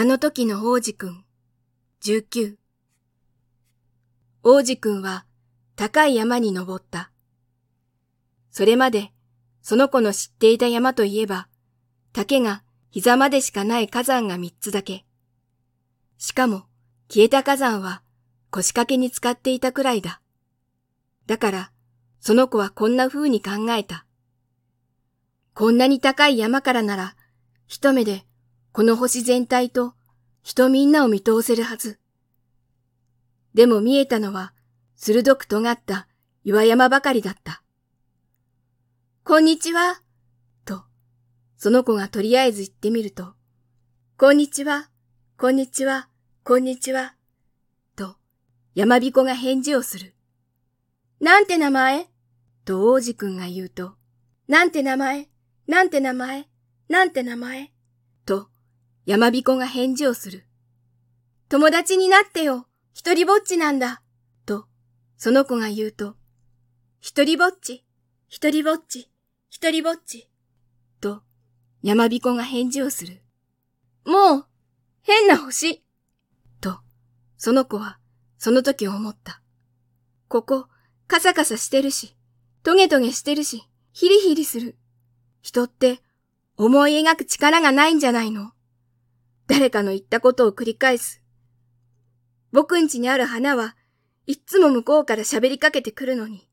あの時の王子くん、19。王子くんは高い山に登った。それまでその子の知っていた山といえば、竹が膝までしかない火山が三つだけ。しかも消えた火山は腰掛けに使っていたくらいだ。だから、その子はこんな風に考えた。こんなに高い山からなら、一目でこの星全体と人みんなを見通せるはず。でも見えたのは鋭く尖った岩山ばかりだった。こんにちは、と、その子がとりあえず言ってみると、こんにちは、こんにちは、こんにちは、と、山彦が返事をする。なんて名前？と王子くんが言うと、なんて名前？なんて名前？なんて名前？と、山彦が返事をする。友達になってよ一人ぼっちなんだと、その子が言うと、一人ぼっち一人ぼっち一人ぼっちと、山彦が返事をする。もう、変な星と、その子は、その時思った。ここ、カサカサしてるし、トゲトゲしてるし、ヒリヒリする。人って思い描く力がないんじゃないの？誰かの言ったことを繰り返す。僕んちにある花はいっつも向こうから喋りかけてくるのに、